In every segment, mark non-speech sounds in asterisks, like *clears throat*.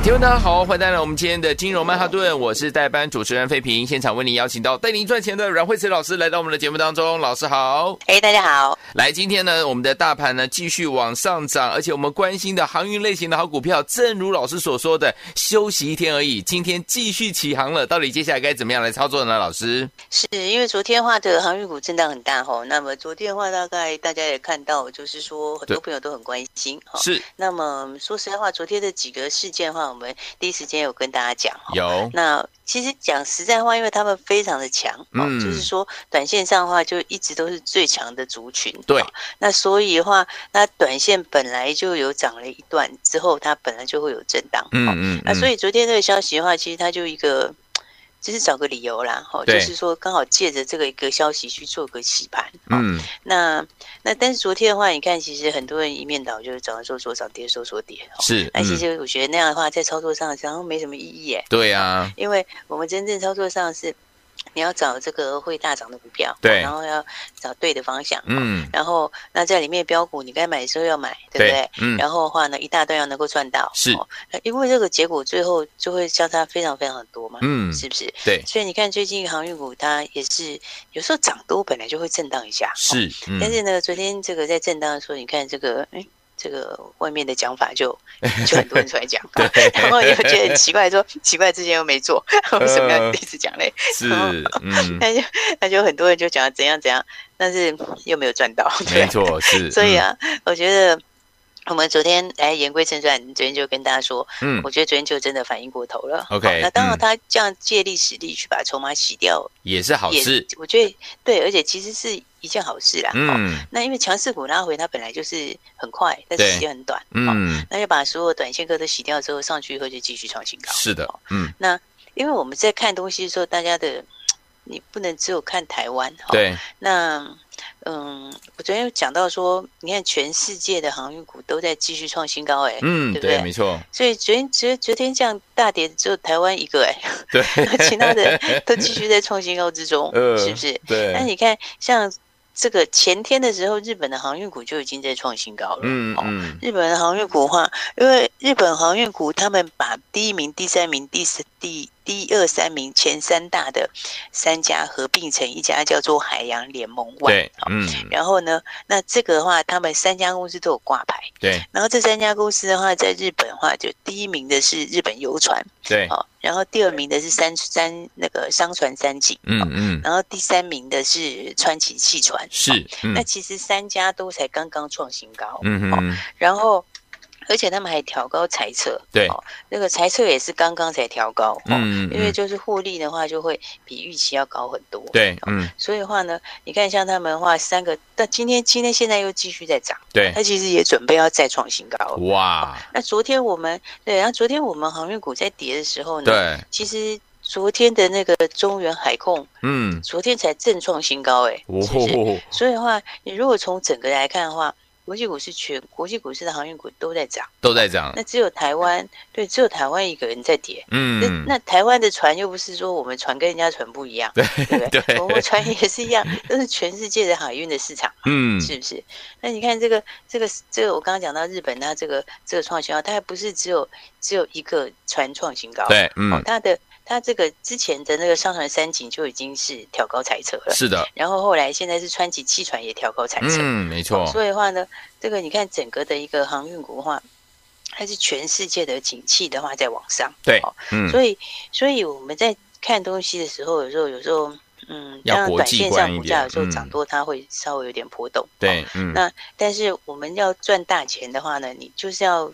听众大家好，欢迎来到我们今天的金融曼哈顿，我是代班主持人费平，现场为您邀请到带您赚钱的阮慧慈老师来到我们的节目当中，老师好，哎，大家好，来，今天呢，我们的大盘呢继续往上涨，而且我们关心的航运类型的好股票，正如老师所说的，休息一天而已，今天继续起航了，到底接下来该怎么样？来操作呢？老师，是因为昨天的话的航运股震荡很大吼，那么昨天的话大概大家也看到，就是说很多朋友都很关心，是，那么说实在话，昨天的几个事件的话，我们第一时。间有跟大家讲，有那其实讲实在话，因为他们非常的强，嗯，就是说短线上的话就一直都是最强的族群，对。那所以的话，那短线本来就有涨了一段之后，它本来就会有震荡，嗯嗯。那所以昨天这个消息的话，其实它就一个。就是找个理由啦，哈，就是说刚好借着这个一个消息去做个洗盘，嗯，那那但是昨天的话，你看其实很多人一面倒，就是涨的时候说涨，跌的时候说跌，是，那其实我觉得那样的话，在操作上好像没什么意义，哎，对啊，因为我们真正操作上是。你要找这个会大涨的股票，对，然后要找对的方向，嗯，然后那在里面标股，你该买的时候要买，对不对？嗯，然后的话呢，一大段要能够赚到，是，因为这个结果最后就会相差非常非常多嘛，嗯，是不是？对，所以你看最近航运股它也是有时候涨多本来就会震荡一下，是，但是呢，昨天这个在震荡的时候，你看这个，哎。这个外面的讲法就 *laughs* 就很多人出来讲，*laughs* 然后又觉得很奇怪说，说奇怪之前又没做，为什么要一直讲嘞？*laughs* 是，嗯，那就那就很多人就讲怎样怎样，但是又没有赚到，没错，是，所以啊，嗯、我觉得。我们昨天哎言归正传，昨天就跟大家说，嗯，我觉得昨天就真的反应过头了。OK，那当然他这样借力使力去把筹码洗掉，也是好事。我觉得对，而且其实是一件好事啦。嗯，那因为强势股拉回，它本来就是很快，但是时间很短。嗯，那就把所有短线客都洗掉之后，上去以后就继续创新高。是的，嗯，那因为我们在看东西的时候，大家的你不能只有看台湾。对，那。嗯，我昨天有讲到说，你看全世界的航运股都在继续创新高，哎，嗯，对不对？没错。所以昨天、昨昨天这样大跌，只有台湾一个，哎，对，*laughs* 其他的都继续在创新高之中，是不是？对。那你看，像这个前天的时候，日本的航运股就已经在创新高了，嗯嗯。日本的航运股的话，因为日本航运股他们把第一名、第三名、第四、第。第一二三名前三大的三家合并成一家，叫做海洋联盟 ONE。对，嗯。然后呢，那这个的话，他们三家公司都有挂牌。对。然后这三家公司的话，在日本的话，就第一名的是日本游船。对。哦，然后第二名的是三三那个商船三井。嗯嗯。然后第三名的是川崎汽船。是。那其实三家都才刚刚创新高。嗯嗯。然后。而且他们还调高财测，对，那个财测也是刚刚才调高，嗯，因为就是获利的话就会比预期要高很多，对，嗯，所以的话呢，你看像他们的话，三个，但今天今天现在又继续在涨，对，它其实也准备要再创新高，哇，那昨天我们对，然后昨天我们航运股在跌的时候呢，对，其实昨天的那个中原海控，嗯，昨天才正创新高，哎，哦，所以的话，你如果从整个来看的话。国际股市全国际股市的航运股都在涨，都在涨。那只有台湾，对，只有台湾一个人在跌。嗯，那那台湾的船又不是说我们船跟人家船不一样，对对对，我们船也是一样，*laughs* 都是全世界的海运的市场。嗯，是不是？那你看这个这个这个，我刚刚讲到日本，它这个这个创新高，它还不是只有只有一个船创新高，对，嗯，它的。他这个之前的那个上船三井就已经是挑高财测了，是的。然后后来现在是川崎汽船也挑高财测，嗯，没错。所以的话呢，这个你看整个的一个航运股的话，它是全世界的景气的话在往上，对，嗯。所以，所以我们在看东西的时候，有时候有时候，嗯，当然短线上股价有时候涨多，它会稍微有点波动，对，嗯。那但是我们要赚大钱的话呢，你就是要。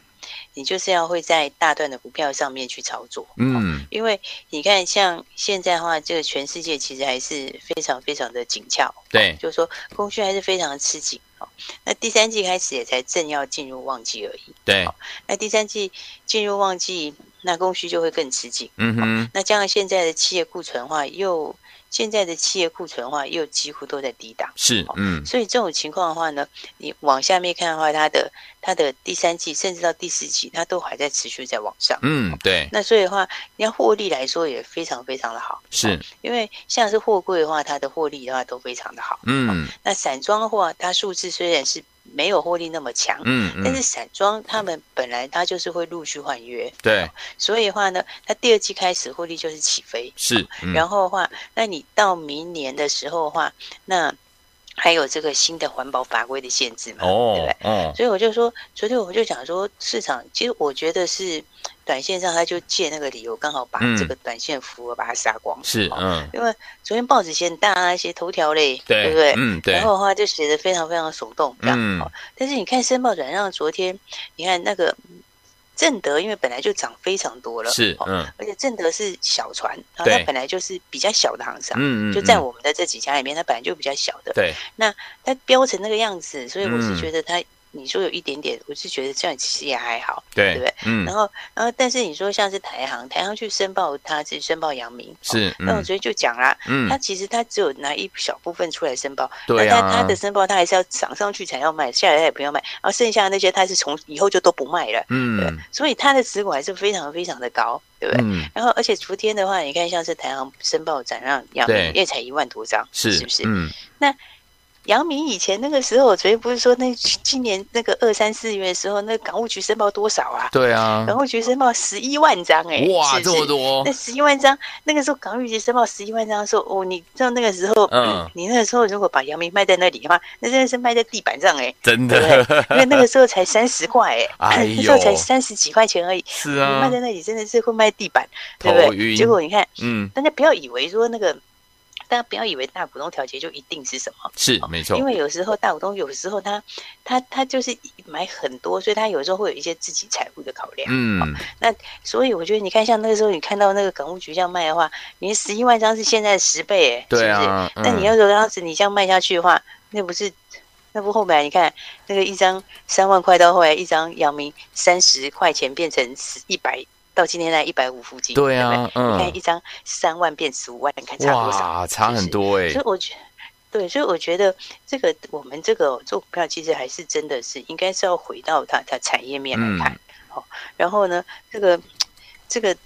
你就是要会在大段的股票上面去操作，嗯，因为你看，像现在的话，这个全世界其实还是非常非常的紧俏，对，就是说供需还是非常的吃紧，哦，那第三季开始也才正要进入旺季而已，对，那第三季进入旺季，那供需就会更吃紧。嗯哼，那加上现在的企业库存的话又。现在的企业库存的话，又几乎都在低档，是，嗯，所以这种情况的话呢，你往下面看的话，它的它的第三季甚至到第四季，它都还在持续在往上，嗯，对。那所以的话，你要获利来说也非常非常的好，是，因为像是货柜的话，它的获利的话都非常的好，嗯。那散装的话，它数字虽然是。没有获利那么强，嗯，嗯，但是散装他们本来他就是会陆续换约，对，所以的话呢，他第二季开始获利就是起飞，是，嗯、然后的话，那你到明年的时候的话，那还有这个新的环保法规的限制嘛，哦，对不对？哦，所以我就说，昨天我就讲说，市场其实我觉得是。短线上，他就借那个理由，刚好把这个短线符额把它杀光。是，嗯，因为昨天报纸写很大啊，写头条嘞，对不对？嗯，对。然后的话就写的非常非常手动，这样。嗯。但是你看申报转让，昨天你看那个正德，因为本来就涨非常多了，是，嗯。而且正德是小船，然后它本来就是比较小的航商，嗯，就在我们的这几家里面，它本来就比较小的。对。那它飙成那个样子，所以我是觉得它。你说有一点点，我是觉得这样其实也还好，对，对不对？嗯。然后，然后，但是你说像是台航，台航去申报，他是申报阳明，是。那我昨天就讲啦，嗯，他其实他只有拿一小部分出来申报，对啊。那他他的申报，他还是要涨上去才要卖，下来他也不要卖，然后剩下的那些他是从以后就都不卖了，嗯。对。所以他的持股还是非常非常的高，对不对？嗯。然后，而且昨天的话，你看像是台航申报展让阳明，也才一万多张，是是不是？嗯。那。阳明以前那个时候，我昨天不是说那今年那个二三四月的时候，那港务局申报多少啊？对啊，港务局申报十一万张哎、欸，哇，是是这么多！那十一万张，那个时候港务局申报十一万张的时候，哦，你知道那个时候，嗯，*clears throat* 你那个时候如果把杨明卖在那里的话，那真的是卖在地板上哎、欸，真的。对对，因为那个时候才三十块 *laughs* 哎，那时候才三十几块钱而已，是啊，你卖在那里真的是会卖地板，对不对？结果你看，嗯，大家不要以为说那个。大家不要以为大股东调节就一定是什么，是没错，因为有时候大股东有时候他他他就是买很多，所以他有时候会有一些自己财务的考量。嗯，那所以我觉得你看，像那个时候你看到那个港务局这样卖的话，你十一万张是现在十倍，哎，对啊，是不是？那你要说当时你这样卖下去的话，那不是那不后来你看那个一张三万块到后来一张阳明三十块钱变成一百。到今天在一百五附近，对啊，对对嗯，你看一张三万变十五万，你看差多少？哇，差很多哎、欸。所以我觉得，对，所以我觉得这个我们这个做股票，其实还是真的是应该是要回到它它产业面来看，好、嗯，然后呢，这个这个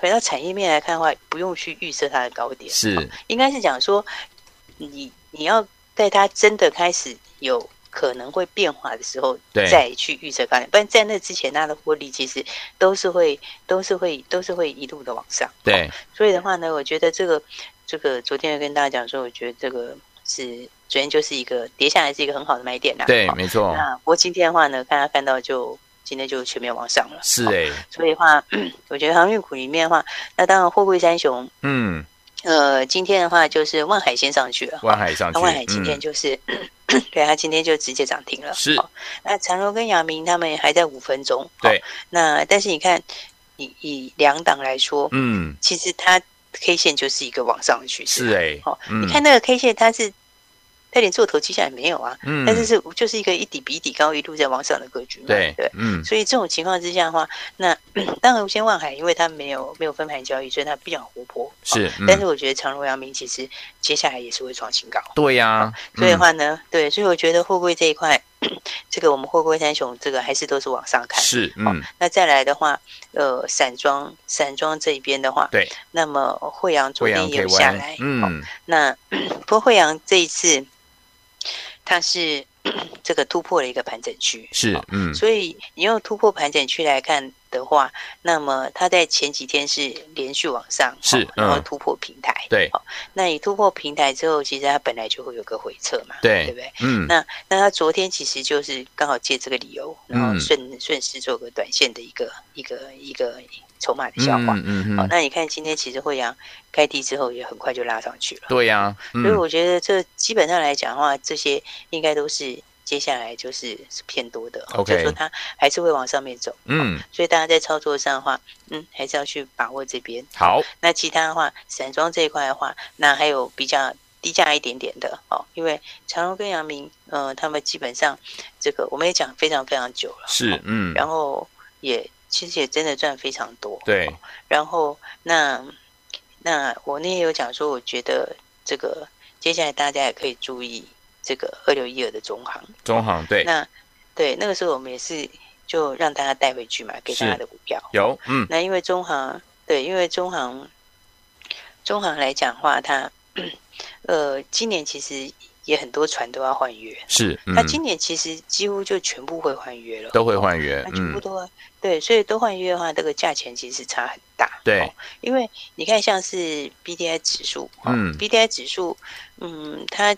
回到产业面来看的话，不用去预设它的高点，是，应该是讲说，你你要在它真的开始有。可能会变化的时候，再去预测高点，不然在那之前，它的获利其实都是会、都是会、都是会一路的往上。对，所以的话呢，我觉得这个、这个昨天跟大家讲说，我觉得这个是昨天就是一个跌下来是一个很好的买点啦。对，没错。那不过今天的话呢，大家看到就今天就全面往上了。是哎，所以的话，*clears throat* 我觉得航运股里面的话，那当然货柜三雄，嗯，呃，今天的话就是万海先上去了，万海上去，万海今天就是。嗯 *clears throat* 对，他今天就直接涨停了。是，哦、那长荣跟阳明他们还在五分钟。对，哦、那但是你看，以以两档来说，嗯，其实它 K 线就是一个往上的趋势。是哎、欸，哦、嗯，你看那个 K 线，它是。它连做头迹象也没有啊，嗯，但是是就是一个一底比一底高，一路在往上的格局嘛，对对，嗯，所以这种情况之下的话，那 *clears throat* 当然无限万海，因为它没有没有分盘交易，所以它比较活泼，是，嗯、但是我觉得长荣、阳明其实接下来也是会创新高，对呀、啊，所以的话呢，对，所以我觉得货柜这一块，*clears throat* 这个我们货柜三雄这个还是都是往上看，是，嗯，那再来的话，呃，散装散装这一边的话，对，那么惠阳昨天也有下来，嗯，那 *clears throat* 不过惠阳这一次。它是 *clears throat* 这个突破了一个盘整区，是嗯，所以你用突破盘整区来看的话，那么它在前几天是连续往上，是，然后突破平台，对，那你突破平台之后，其实它本来就会有个回撤嘛，对，对不对？嗯，那那它昨天其实就是刚好借这个理由，然后顺顺势做个短线的一个一个一个。筹码的消化，嗯嗯，好，那你看今天其实惠阳开低之后也很快就拉上去了，对呀、啊，所以我觉得这基本上来讲的话，这些应该都是接下来就是是偏多的，OK，就是说它还是会往上面走，嗯，所以大家在操作上的话，嗯，还是要去把握这边。好，那其他的话，散装这一块的话，那还有比较低价一点点的哦，因为长荣跟阳明，呃，他们基本上这个我们也讲非常非常久了，是，嗯，然后也。其实也真的赚非常多。对，然后那那我那天有讲说，我觉得这个接下来大家也可以注意这个二六一二的中行。中行对，那对那个时候我们也是就让大家带回去嘛，给大家的股票有嗯，那因为中行对，因为中行中行来讲的话，它 *clears throat* 呃今年其实。也很多船都要换约，是。那、嗯、今年其实几乎就全部会换约了，都会换约，全部都会、嗯、对，所以都换约的话，这个价钱其实差很大。对、哦，因为你看，像是 B D I 指数，嗯，B D I 指数，嗯，它。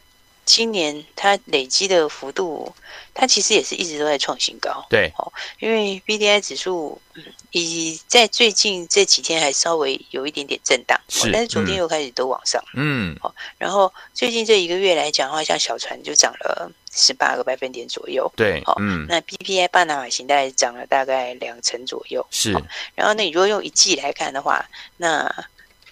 今年它累积的幅度，它其实也是一直都在创新高。对，哦，因为 B D I 指数，嗯，以在最近这几天还稍微有一点点震荡，是，但是昨天又开始都往上。嗯，好，然后最近这一个月来讲的话，像小船就涨了十八个百分点左右。对，好，嗯，那 B P I 半导体型大概涨了大概两成左右。是，然后那你如果用一季来看的话，那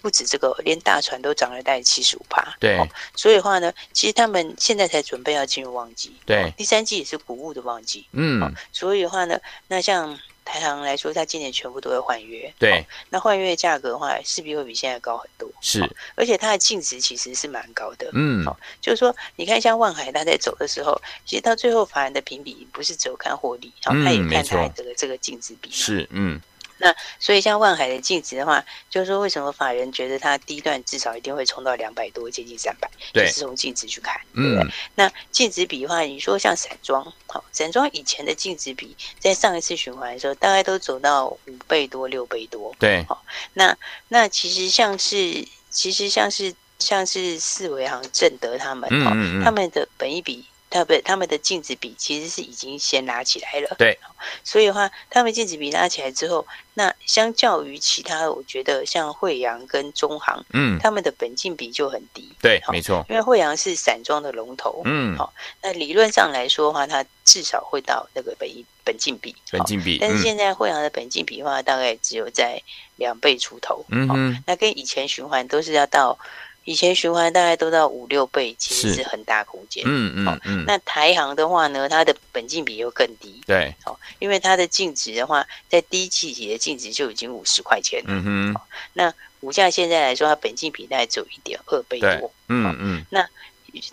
不止这个，连大船都涨了大概七十五趴。对、哦，所以的话呢，其实他们现在才准备要进入旺季。对、哦，第三季也是谷物的旺季。嗯、哦，所以的话呢，那像台航来说，它今年全部都会换约。对，哦、那换约的价格的话，势必会比现在高很多。是，哦、而且它的净值其实是蛮高的。嗯，哦，就是说，你看像万海，它在走的时候，其实到最后法人的评比不是只有看获利，然、哦、后他也看它这个这个净值比。是，嗯。那所以像万海的净值的话，就是说为什么法人觉得它第一段至少一定会冲到两百多，接近三百，就是从净值去看，对不对？嗯、那净值比的话，你说像散装，好，散装以前的净值比，在上一次循环的时候，大概都走到五倍多、六倍多，对，好，那那其实像是，其实像是像是四维行、正德他们，嗯嗯嗯他们的本益比。他不，他们的净值比其实是已经先拉起来了。对，所以的话，他们净值比拉起来之后，那相较于其他，我觉得像惠阳跟中航，嗯，他们的本净比就很低。对，没错，因为惠阳是散装的龙头，嗯，好，那理论上来说的话，它至少会到那个本本净比，本净比。但是现在惠阳的本净比的话，大概只有在两倍出头。嗯哼，那跟以前循环都是要到。以前循环大概都到五六倍，其实是很大空间。嗯嗯嗯。那台行的话呢，它的本金比又更低。对。哦，因为它的净值的话，在第一季里的净值就已经五十块钱了。嗯哼。那股价现在来说，它本金比大概只有一点二倍多。嗯嗯。那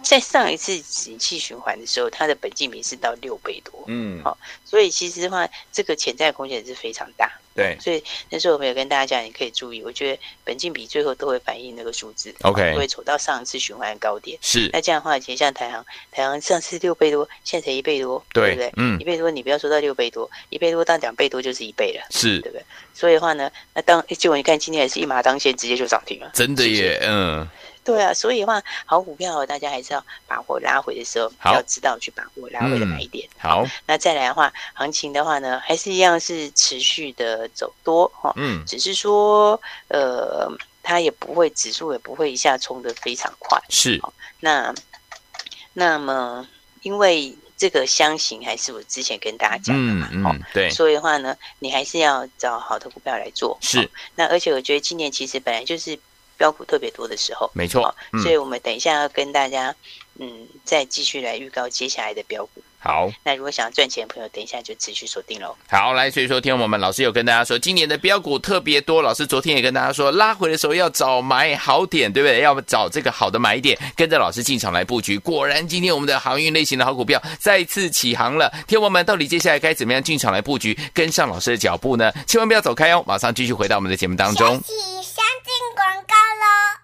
在上一次景气循环的时候，它的本金比是到六倍多。嗯。好，所以其实的话，这个潜在空间是非常大。对，所以那时候我们有跟大家讲，你可以注意，我觉得本金比最后都会反映那个数字，OK，会走到上一次循环的高点。是，那这样的话，其实像台航，台航上次六倍多，现在才一倍多，对，对不对？嗯，一倍多，你不要说到六倍多，一倍多到两倍多就是一倍了，是，对不对？所以的话呢，那当结果你看今天也是一马当先，直接就涨停了，真的耶，是是嗯。对啊，所以的话，好股票大家还是要把握拉回的时候，要知道去把握拉回的买点。好，那再来的话，行情的话呢，还是一样是持续的走多哈。嗯，只是说，呃，它也不会指数也不会一下冲的非常快。是，那那么因为这个箱型还是我之前跟大家讲的嘛，嗯嗯，对，所以的话呢，你还是要找好的股票来做。是，那而且我觉得今年其实本来就是。标股特别多的时候，没错，嗯、所以我们等一下要跟大家，嗯，再继续来预告接下来的标股。好，那如果想要赚钱的朋友，等一下就持续锁定喽。好，来，所以说，听我们老师有跟大家说，今年的标股特别多。老师昨天也跟大家说，拉回的时候要找买好点，对不对？要找这个好的买点，跟着老师进场来布局。果然，今天我们的航运类型的好股票再次起航了。听我们到底接下来该怎么样进场来布局，跟上老师的脚步呢？千万不要走开哦，马上继续回到我们的节目当中。相信广告喽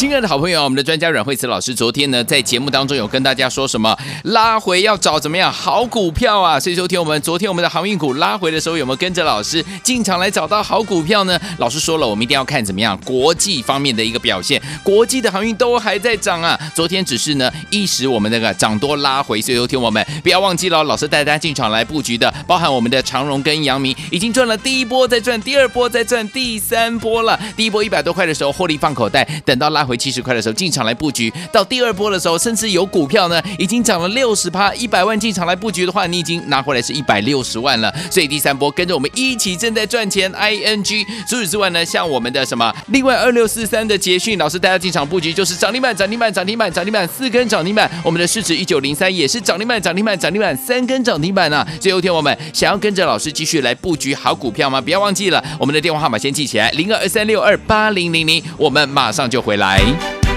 亲爱的好朋友，我们的专家阮慧慈老师昨天呢，在节目当中有跟大家说什么？拉回要找怎么样好股票啊？所以说听我们昨天我们的航运股拉回的时候，有没有跟着老师进场来找到好股票呢？老师说了，我们一定要看怎么样国际方面的一个表现，国际的航运都还在涨啊。昨天只是呢一时我们那个涨多拉回，所以说听我们不要忘记了，老师带大家进场来布局的，包含我们的长荣跟阳明，已经赚了第一波，再赚第二波，再赚第三波了。第一波一百多块的时候获利放口袋，等到拉回。回七十块的时候进场来布局，到第二波的时候，甚至有股票呢已经涨了六十趴，一百万进场来布局的话，你已经拿回来是一百六十万了。所以第三波跟着我们一起正在赚钱，ING。除此之外呢，像我们的什么，另外二六四三的捷讯老师带大家进场布局，就是涨停板，涨停板，涨停板，涨停板，四根涨停板。我们的市值一九零三也是涨停板，涨停板，涨停板，三根涨停板啊！最后一天我们想要跟着老师继续来布局好股票吗？不要忘记了，我们的电话号码先记起来，零二二三六二八零零零，我们马上就回来。来。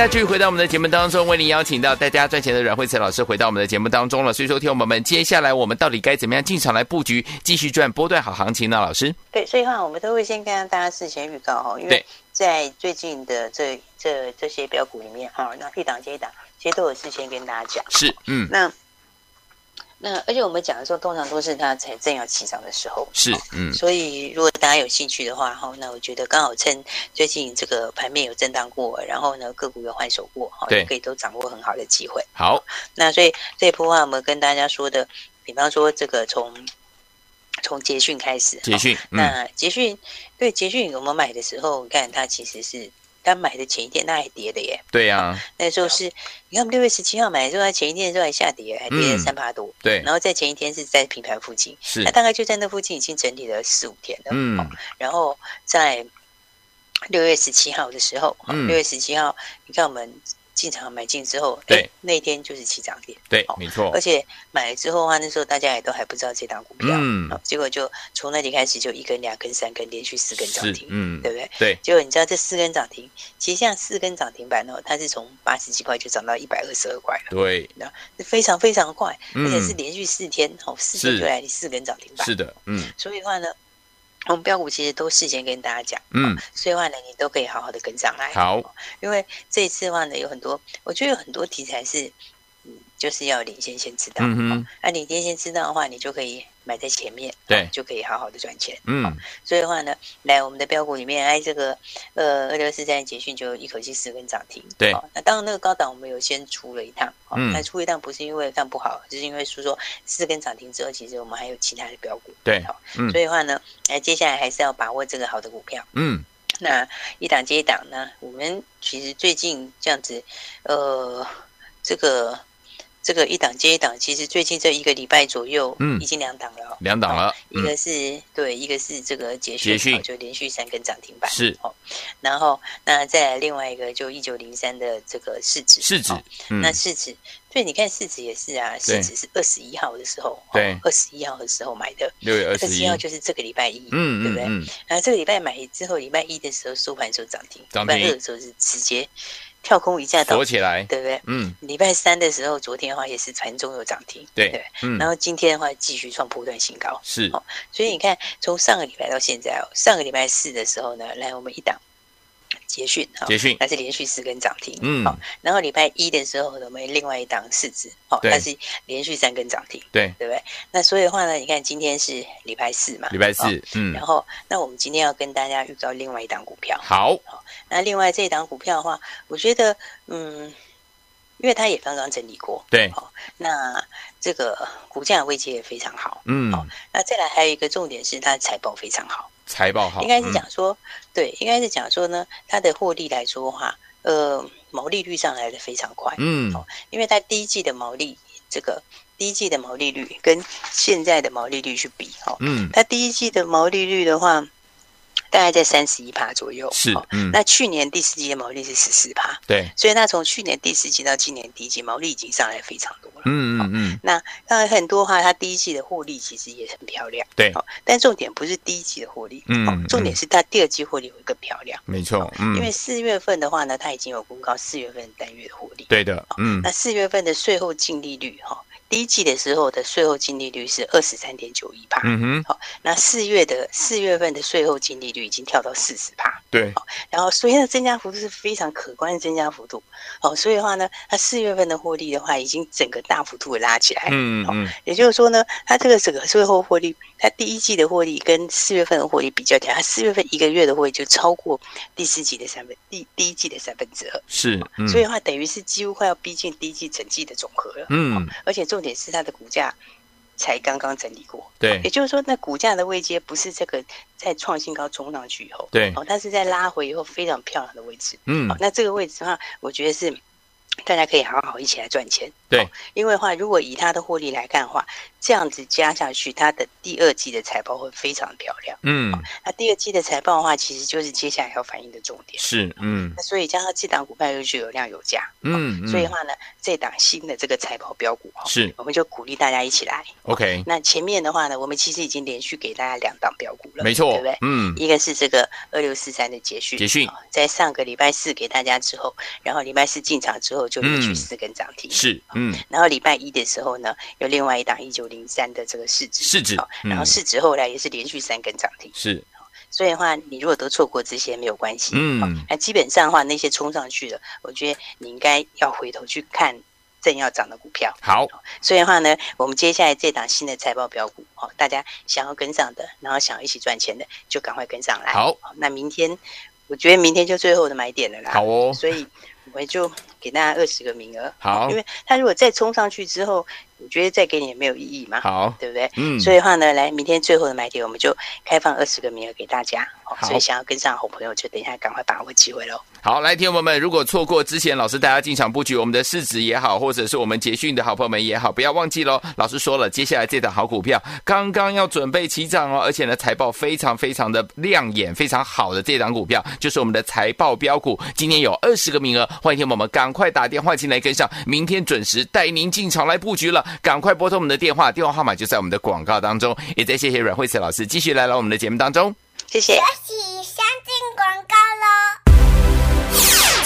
家继续回到我们的节目当中，为您邀请到带大家赚钱的阮慧慈老师回到我们的节目当中了。所以说，听我们接下来我们到底该怎么样进场来布局，继续赚波段好行情呢？老师，对，所以话我们都会先跟大家事先预告哈，因为在最近的这这这些标股里面哈，那一档接一档，其实都有事先跟大家讲。是，嗯，那。那而且我们讲的时候，通常都是它才正要起涨的时候，是，嗯，所以如果大家有兴趣的话，哈，那我觉得刚好趁最近这个盘面有震荡过，然后呢个股有换手过，哈，可以都掌握很好的机会。好，那所以这一波的话，我们跟大家说的，比方说这个从从捷讯开始，捷讯，那捷讯对捷讯我们买的时候，你看它其实是。刚买的前一天，那还跌的耶。对呀、啊，那时候是，你看我们六月十七号买的时候，它前一天的时候还下跌，还跌了三八多。对，然后在前一天是在平盘附近，是，那大概就在那附近已经整理了四五天了。嗯，然后在六月十七号的时候，六、嗯、月十七号，你看我们。进场买进之后，对，那天就是起涨点，对，没错。而且买了之后的话，那时候大家也都还不知道这档股票，嗯，结果就从那里开始就一根、两根、三根，连续四根涨停，嗯，对不对？对。结果你知道这四根涨停，其实像四根涨停板哦，它是从八十几块就涨到一百二十二块了，对，那非常非常快，而且是连续四天，哦，四天就来四根涨停板，是的，嗯。所以的话呢。我们标股其实都事先跟大家讲，嗯，所以的话呢，你都可以好好的跟上来。好，因为这一次的话呢，有很多，我觉得有很多题材是，嗯，就是要领先先知道，嗯哼，那领先先知道的话，你就可以。买在前面，对，就可以好好的赚钱。嗯，所以的话呢，来我们的标股里面，哎，这个呃二六四三捷讯就一口气四根涨停。对，那当然那个高档我们有先出了一趟，嗯，那出一趟不是因为看不好，就是因为说说四根涨停之后，其实我们还有其他的标股。对，好，所以的话呢，哎，接下来还是要把握这个好的股票。嗯，那一档接一档呢，我们其实最近这样子，呃，这个。这个一档接一档，其实最近这一个礼拜左右，嗯，已经两档了，两档了。一个是对，一个是这个捷讯，就连续三根涨停板，是哦。然后那再来另外一个，就一九零三的这个市值，市值，那市值，对你看市值也是啊，市值是二十一号的时候，对，二十一号的时候买的，六月二十一号就是这个礼拜一，嗯，对不对？然后这个礼拜买之后，礼拜一的时候收盘时候涨停，礼拜二的时候是直接。跳空一下倒起来，对不对？嗯。礼拜三的时候，昨天的话也是盘中有涨停，对对。嗯。然后今天的话继续创波段新高，是。哦，所以你看，从上个礼拜到现在哦，上个礼拜四的时候呢，来我们一档。捷讯哈，捷讯，它是连续四根涨停，嗯，好，然后礼拜一的时候，我们另外一档市值，好，它是连续三根涨停，对，对不对？那所以的话呢，你看今天是礼拜四嘛，礼拜四，嗯，然后那我们今天要跟大家预告另外一档股票，好，好，那另外这一档股票的话，我觉得，嗯，因为它也刚刚整理过，对，好，那这个股价位阶也非常好，嗯，好，那再来还有一个重点是它的财报非常好。财报好，应该是讲说，嗯、对，应该是讲说呢，它的获利来说的话，呃，毛利率上来的非常快，嗯，哦，因为它第一季的毛利，这个第一季的毛利率跟现在的毛利率去比，哈，嗯，它第一季的毛利率的话。大概在三十一趴左右，是，嗯，那去年第四季的毛利是十四趴，对，所以那从去年第四季到今年第一季，毛利已经上来非常多了，嗯嗯嗯。那当然很多话，它第一季的获利其实也很漂亮，对，但重点不是第一季的获利，嗯，重点是它第二季获利会更漂亮，没错，嗯，因为四月份的话呢，它已经有公告四月份单月的获利，对的，嗯，那四月份的税后净利率，哈。第一季的时候的税后净利率是二十三点九一帕，嗯哼，好，那四月的四月份的税后净利率已经跳到四十趴，对，然后所以的增加幅度是非常可观的增加幅度，好，所以的话呢，它四月份的获利的话，已经整个大幅度的拉起来，嗯嗯，也就是说呢，它这个整个最后获利，它第一季的获利跟四月份的获利比较起来，它四月份一个月的获利就超过第四季的三分第第一季的三分之二，是，所以的话等于是几乎快要逼近第一季整季的总和了，嗯，而且。重点是它的股价才刚刚整理过，对，也就是说，那股价的位阶不是这个在创新高冲上去以后，对，哦，它是在拉回以后非常漂亮的位置，嗯，那这个位置的话，我觉得是大家可以好好一起来赚钱。对，因为的话，如果以它的获利来看的话，这样子加下去，它的第二季的财报会非常漂亮。嗯，那第二季的财报的话，其实就是接下来要反映的重点。是，嗯，那所以加上这档股票又是有量有价。嗯，所以的话呢，这档新的这个财报标股哈，是，我们就鼓励大家一起来。OK，那前面的话呢，我们其实已经连续给大家两档标股了，没错，对不对？嗯，一个是这个二六四三的捷讯，捷讯在上个礼拜四给大家之后，然后礼拜四进场之后就连续四根涨停。是，嗯，然后礼拜一的时候呢，有另外一档一九零三的这个市值，市值，然后市值后来也是连续三根涨停，是，所以的话，你如果都错过这些没有关系，嗯，那基本上的话，那些冲上去的，我觉得你应该要回头去看正要涨的股票，好，所以的话呢，我们接下来这档新的财报标股，哦，大家想要跟上的，然后想要一起赚钱的，就赶快跟上来，好，那明天，我觉得明天就最后的买点了啦，好哦，所以我们就给大家二十个名额，好，因为他如果再冲上去之后。我觉得再给你也没有意义嘛，好，对不对？嗯，所以的话呢，来明天最后的买点，我们就开放二十个名额给大家。好，所以想要跟上好朋友，就等一下赶快把握机会喽。好，来，听众朋友们，如果错过之前老师带大家进场布局我们的市值也好，或者是我们捷讯的好朋友们也好，不要忘记喽。老师说了，接下来这档好股票刚刚要准备起涨哦，而且呢，财报非常非常的亮眼，非常好的这档股票，就是我们的财报标股。今天有二十个名额，欢迎听友们赶快打电话进来跟上，明天准时带您进场来布局了。赶快拨通我们的电话，电话号码就在我们的广告当中。也再谢谢阮慧慈老师继续来到我们的节目当中，谢谢。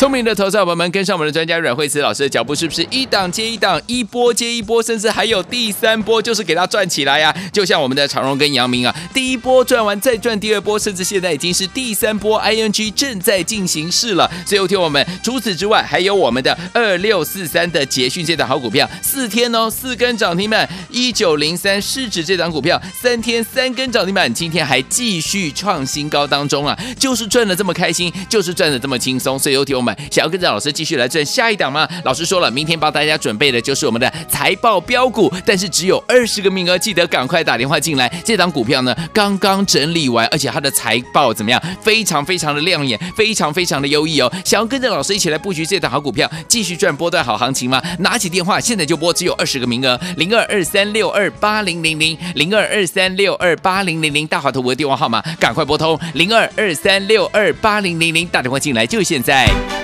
聪明的投资者朋友们，跟上我们的专家阮慧慈老师的脚步，是不是一档接一档，一波接一波，甚至还有第三波，就是给它赚起来呀、就像我们的长荣跟阳明啊，第一波赚完再赚第二波，甚至现在已经是第三波，ING 正在进行式了。最后听我们，除此之外，还有我们的二六四三的捷讯这档好股票，四天哦，四根涨停板，一九零三市值这档股票，三天三根涨停板，今天还继续创新高当中啊，就是赚的这么开心，就是赚的这么轻松。所以有听我们。想要跟着老师继续来赚下一档吗？老师说了，明天帮大家准备的就是我们的财报标股，但是只有二十个名额，记得赶快打电话进来。这档股票呢，刚刚整理完，而且它的财报怎么样？非常非常的亮眼，非常非常的优异哦。想要跟着老师一起来布局这档好股票，继续赚波段好行情吗？拿起电话，现在就拨，只有二十个名额，零二二三六二八零零零，零二二三六二八零零零，大华投顾的电话号码，赶快拨通零二二三六二八零零零，打电话进来就现在。